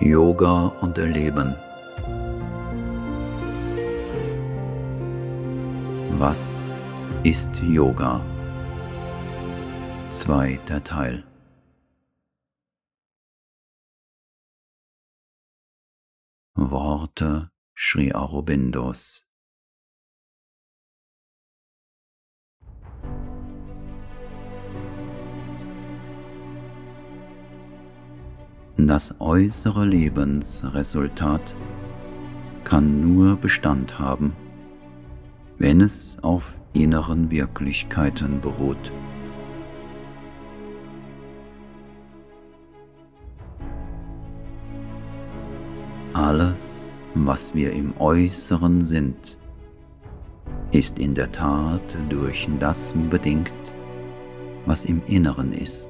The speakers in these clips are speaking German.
Yoga und Erleben. Was ist Yoga? Zweiter Teil. Worte Sri Aurobindos Das äußere Lebensresultat kann nur Bestand haben, wenn es auf inneren Wirklichkeiten beruht. Alles, was wir im Äußeren sind, ist in der Tat durch das bedingt, was im Inneren ist.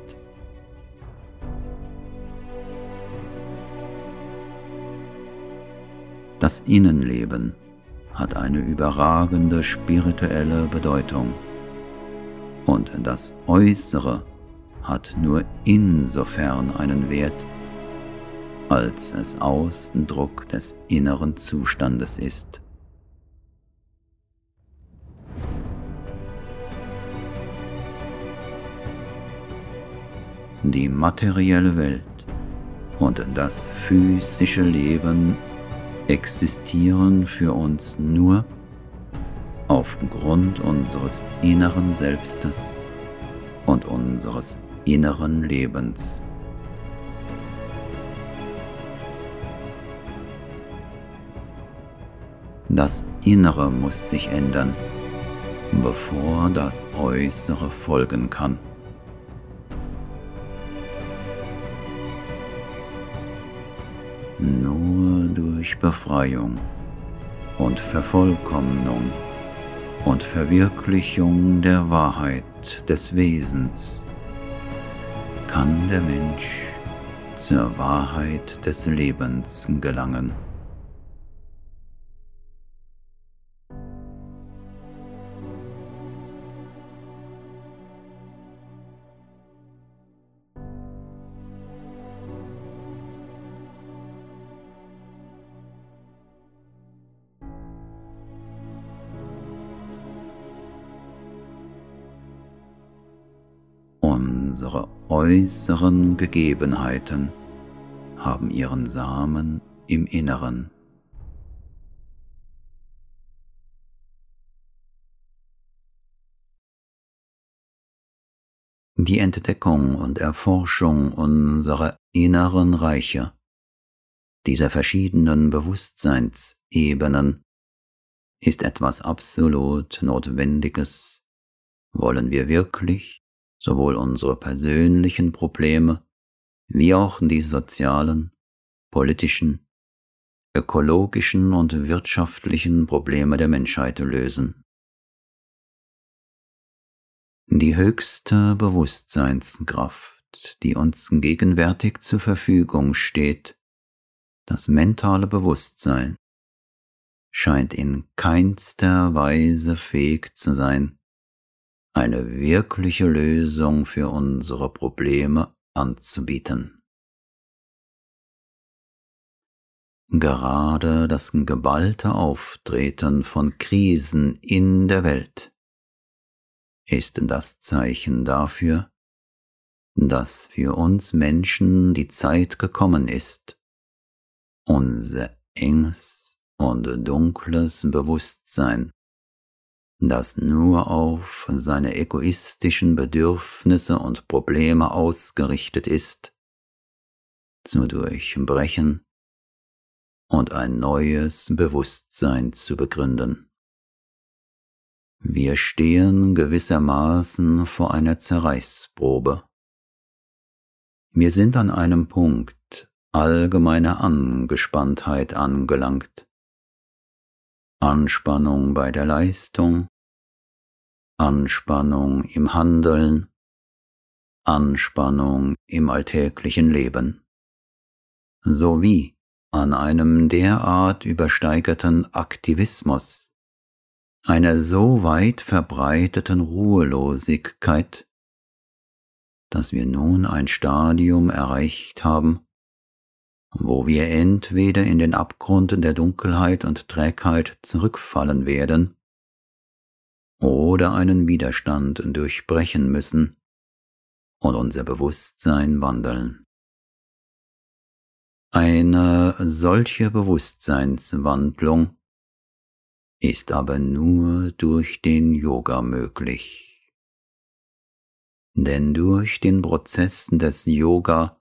Das Innenleben hat eine überragende spirituelle Bedeutung und das Äußere hat nur insofern einen Wert, als es Ausdruck des inneren Zustandes ist. Die materielle Welt und das physische Leben existieren für uns nur aufgrund unseres inneren Selbstes und unseres inneren Lebens. Das Innere muss sich ändern, bevor das Äußere folgen kann. Nur durch Befreiung und Vervollkommnung und Verwirklichung der Wahrheit des Wesens kann der Mensch zur Wahrheit des Lebens gelangen. Unsere äußeren Gegebenheiten haben ihren Samen im Inneren. Die Entdeckung und Erforschung unserer inneren Reiche, dieser verschiedenen Bewusstseinsebenen, ist etwas absolut Notwendiges, wollen wir wirklich sowohl unsere persönlichen Probleme wie auch die sozialen, politischen, ökologischen und wirtschaftlichen Probleme der Menschheit lösen. Die höchste Bewusstseinskraft, die uns gegenwärtig zur Verfügung steht, das mentale Bewusstsein, scheint in keinster Weise fähig zu sein, eine wirkliche Lösung für unsere Probleme anzubieten. Gerade das geballte Auftreten von Krisen in der Welt ist das Zeichen dafür, dass für uns Menschen die Zeit gekommen ist, unser enges und dunkles Bewusstsein das nur auf seine egoistischen Bedürfnisse und Probleme ausgerichtet ist, zu durchbrechen und ein neues Bewusstsein zu begründen. Wir stehen gewissermaßen vor einer Zerreißprobe. Wir sind an einem Punkt allgemeiner Angespanntheit angelangt. Anspannung bei der Leistung, Anspannung im Handeln, Anspannung im alltäglichen Leben, sowie an einem derart übersteigerten Aktivismus, einer so weit verbreiteten Ruhelosigkeit, dass wir nun ein Stadium erreicht haben, wo wir entweder in den Abgrund der Dunkelheit und Trägheit zurückfallen werden oder einen Widerstand durchbrechen müssen und unser Bewusstsein wandeln. Eine solche Bewusstseinswandlung ist aber nur durch den Yoga möglich. Denn durch den Prozess des Yoga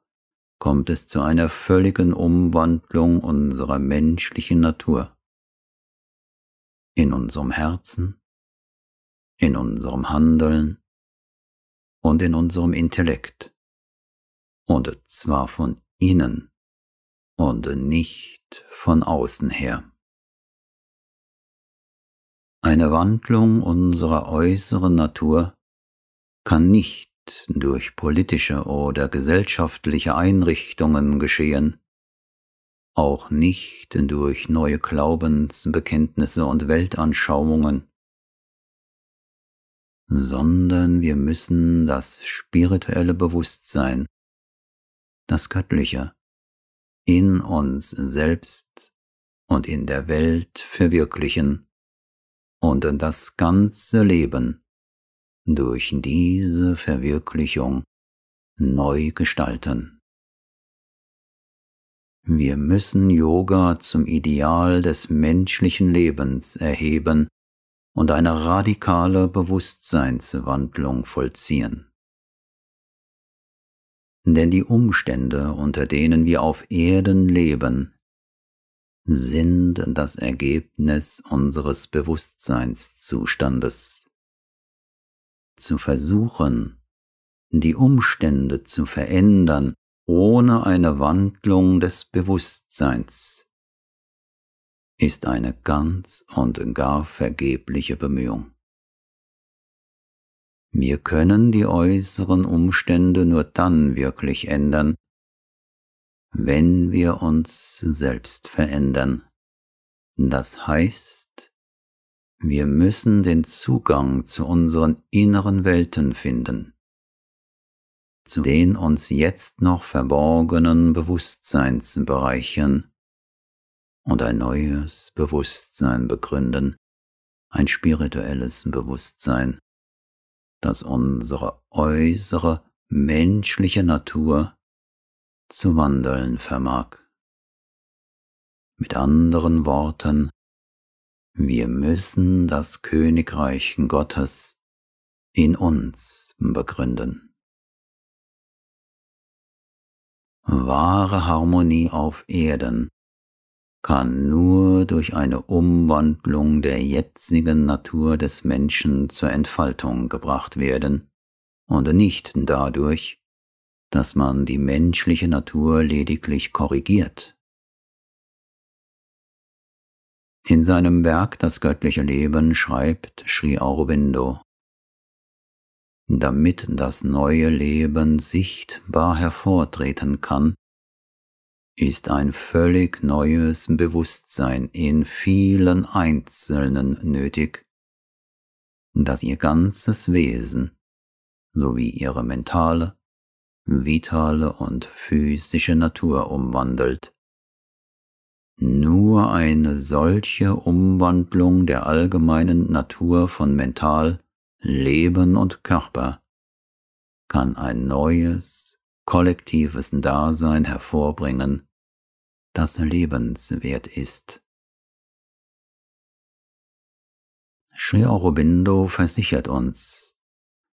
kommt es zu einer völligen Umwandlung unserer menschlichen Natur. In unserem Herzen, in unserem Handeln und in unserem Intellekt. Und zwar von innen und nicht von außen her. Eine Wandlung unserer äußeren Natur kann nicht durch politische oder gesellschaftliche Einrichtungen geschehen, auch nicht durch neue Glaubensbekenntnisse und Weltanschauungen, sondern wir müssen das spirituelle Bewusstsein, das Göttliche, in uns selbst und in der Welt verwirklichen und das ganze Leben durch diese Verwirklichung neu gestalten. Wir müssen Yoga zum Ideal des menschlichen Lebens erheben und eine radikale Bewusstseinswandlung vollziehen. Denn die Umstände, unter denen wir auf Erden leben, sind das Ergebnis unseres Bewusstseinszustandes. Zu versuchen, die Umstände zu verändern ohne eine Wandlung des Bewusstseins, ist eine ganz und gar vergebliche Bemühung. Wir können die äußeren Umstände nur dann wirklich ändern, wenn wir uns selbst verändern. Das heißt, wir müssen den Zugang zu unseren inneren Welten finden, zu den uns jetzt noch verborgenen Bewusstseinsbereichen und ein neues Bewusstsein begründen, ein spirituelles Bewusstsein, das unsere äußere menschliche Natur zu wandeln vermag. Mit anderen Worten, wir müssen das Königreich Gottes in uns begründen. Wahre Harmonie auf Erden kann nur durch eine Umwandlung der jetzigen Natur des Menschen zur Entfaltung gebracht werden und nicht dadurch, dass man die menschliche Natur lediglich korrigiert. In seinem Werk Das göttliche Leben schreibt Sri Aurobindo, damit das neue Leben sichtbar hervortreten kann, ist ein völlig neues Bewusstsein in vielen Einzelnen nötig, das ihr ganzes Wesen sowie ihre mentale, vitale und physische Natur umwandelt. Nur eine solche Umwandlung der allgemeinen Natur von Mental, Leben und Körper kann ein neues, kollektives Dasein hervorbringen, das lebenswert ist. Sri Aurobindo versichert uns,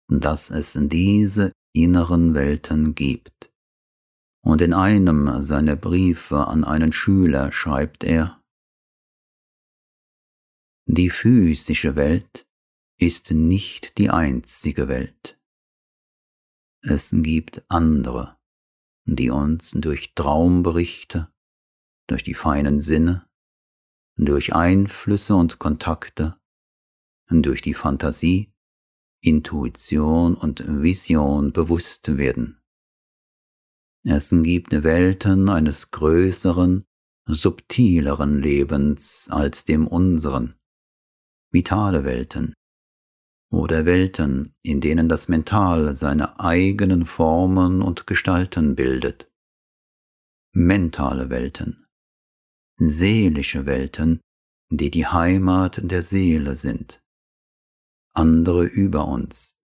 dass es diese inneren Welten gibt. Und in einem seiner Briefe an einen Schüler schreibt er, Die physische Welt ist nicht die einzige Welt. Es gibt andere, die uns durch Traumberichte, durch die feinen Sinne, durch Einflüsse und Kontakte, durch die Fantasie Intuition und Vision bewusst werden. Es gibt Welten eines größeren, subtileren Lebens als dem unseren, vitale Welten oder Welten, in denen das Mental seine eigenen Formen und Gestalten bildet. mentale Welten, seelische Welten, die die Heimat der Seele sind, andere über uns,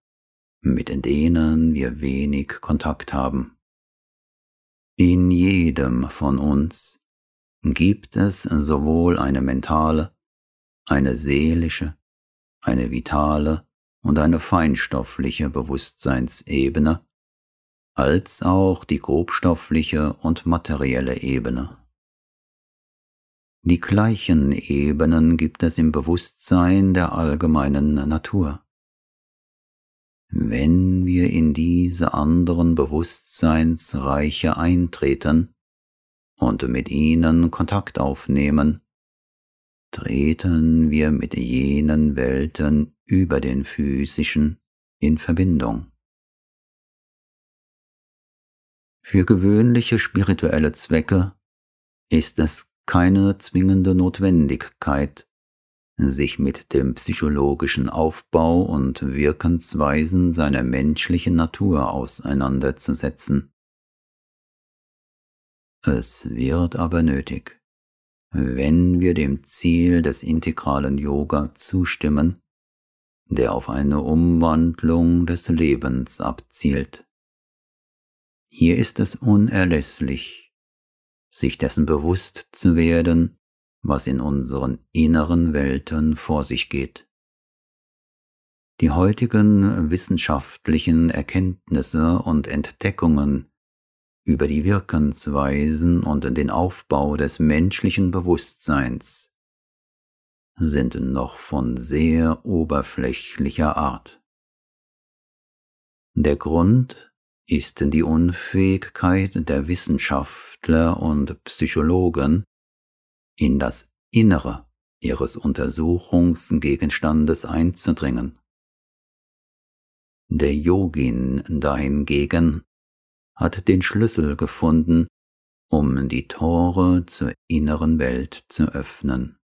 mit denen wir wenig Kontakt haben. In jedem von uns gibt es sowohl eine mentale, eine seelische, eine vitale und eine feinstoffliche Bewusstseinsebene, als auch die grobstoffliche und materielle Ebene. Die gleichen Ebenen gibt es im Bewusstsein der allgemeinen Natur. Wenn wir in diese anderen Bewusstseinsreiche eintreten und mit ihnen Kontakt aufnehmen, treten wir mit jenen Welten über den physischen in Verbindung. Für gewöhnliche spirituelle Zwecke ist es keine zwingende Notwendigkeit, sich mit dem psychologischen Aufbau und Wirkensweisen seiner menschlichen Natur auseinanderzusetzen. Es wird aber nötig, wenn wir dem Ziel des integralen Yoga zustimmen, der auf eine Umwandlung des Lebens abzielt. Hier ist es unerlässlich, sich dessen bewusst zu werden, was in unseren inneren Welten vor sich geht. Die heutigen wissenschaftlichen Erkenntnisse und Entdeckungen über die Wirkensweisen und den Aufbau des menschlichen Bewusstseins sind noch von sehr oberflächlicher Art. Der Grund ist die Unfähigkeit der Wissenschaftler und Psychologen, in das Innere ihres Untersuchungsgegenstandes einzudringen. Der Yogin dahingegen hat den Schlüssel gefunden, um die Tore zur inneren Welt zu öffnen.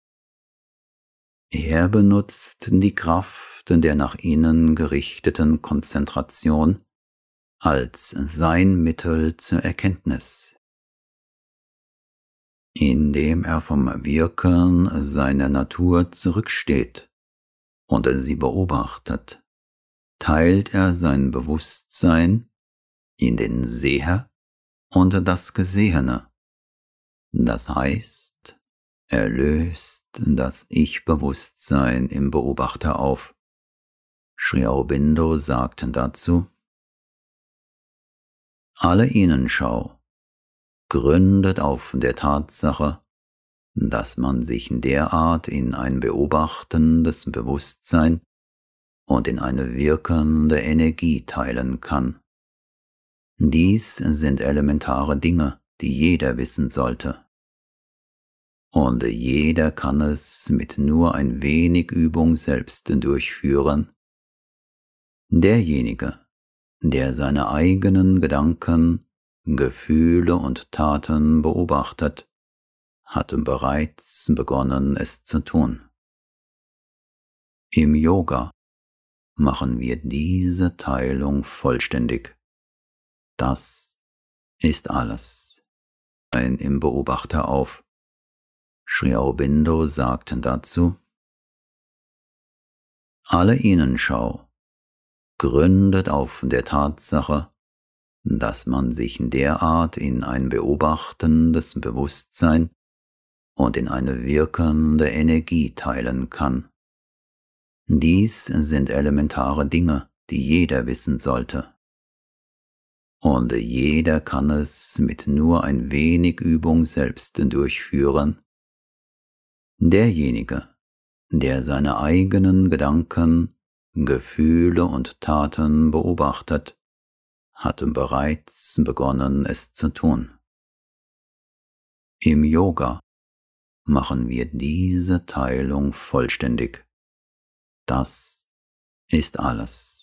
Er benutzt die Kraft der nach innen gerichteten Konzentration als sein Mittel zur Erkenntnis, indem er vom Wirken seiner Natur zurücksteht und sie beobachtet, teilt er sein Bewusstsein in den Seher und das Gesehene, das heißt, er löst das Ich-Bewusstsein im Beobachter auf. Sri Aurobindo sagte dazu, alle Innenschau gründet auf der Tatsache, dass man sich derart in ein beobachtendes Bewusstsein und in eine wirkende Energie teilen kann. Dies sind elementare Dinge, die jeder wissen sollte. Und jeder kann es mit nur ein wenig Übung selbst durchführen. Derjenige, der seine eigenen Gedanken Gefühle und Taten beobachtet, hatte bereits begonnen es zu tun. Im Yoga machen wir diese Teilung vollständig. Das ist alles. Ein im Beobachter auf. Sri Aurobindo sagten dazu, alle Innenschau gründet auf der Tatsache, dass man sich derart in ein beobachtendes Bewusstsein und in eine wirkende Energie teilen kann. Dies sind elementare Dinge, die jeder wissen sollte. Und jeder kann es mit nur ein wenig Übung selbst durchführen. Derjenige, der seine eigenen Gedanken, Gefühle und Taten beobachtet, hatte bereits begonnen es zu tun. Im Yoga machen wir diese Teilung vollständig. Das ist alles.